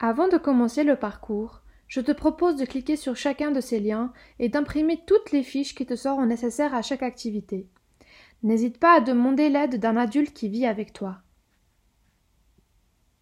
Avant de commencer le parcours, je te propose de cliquer sur chacun de ces liens et d'imprimer toutes les fiches qui te seront nécessaires à chaque activité. N'hésite pas à demander l'aide d'un adulte qui vit avec toi.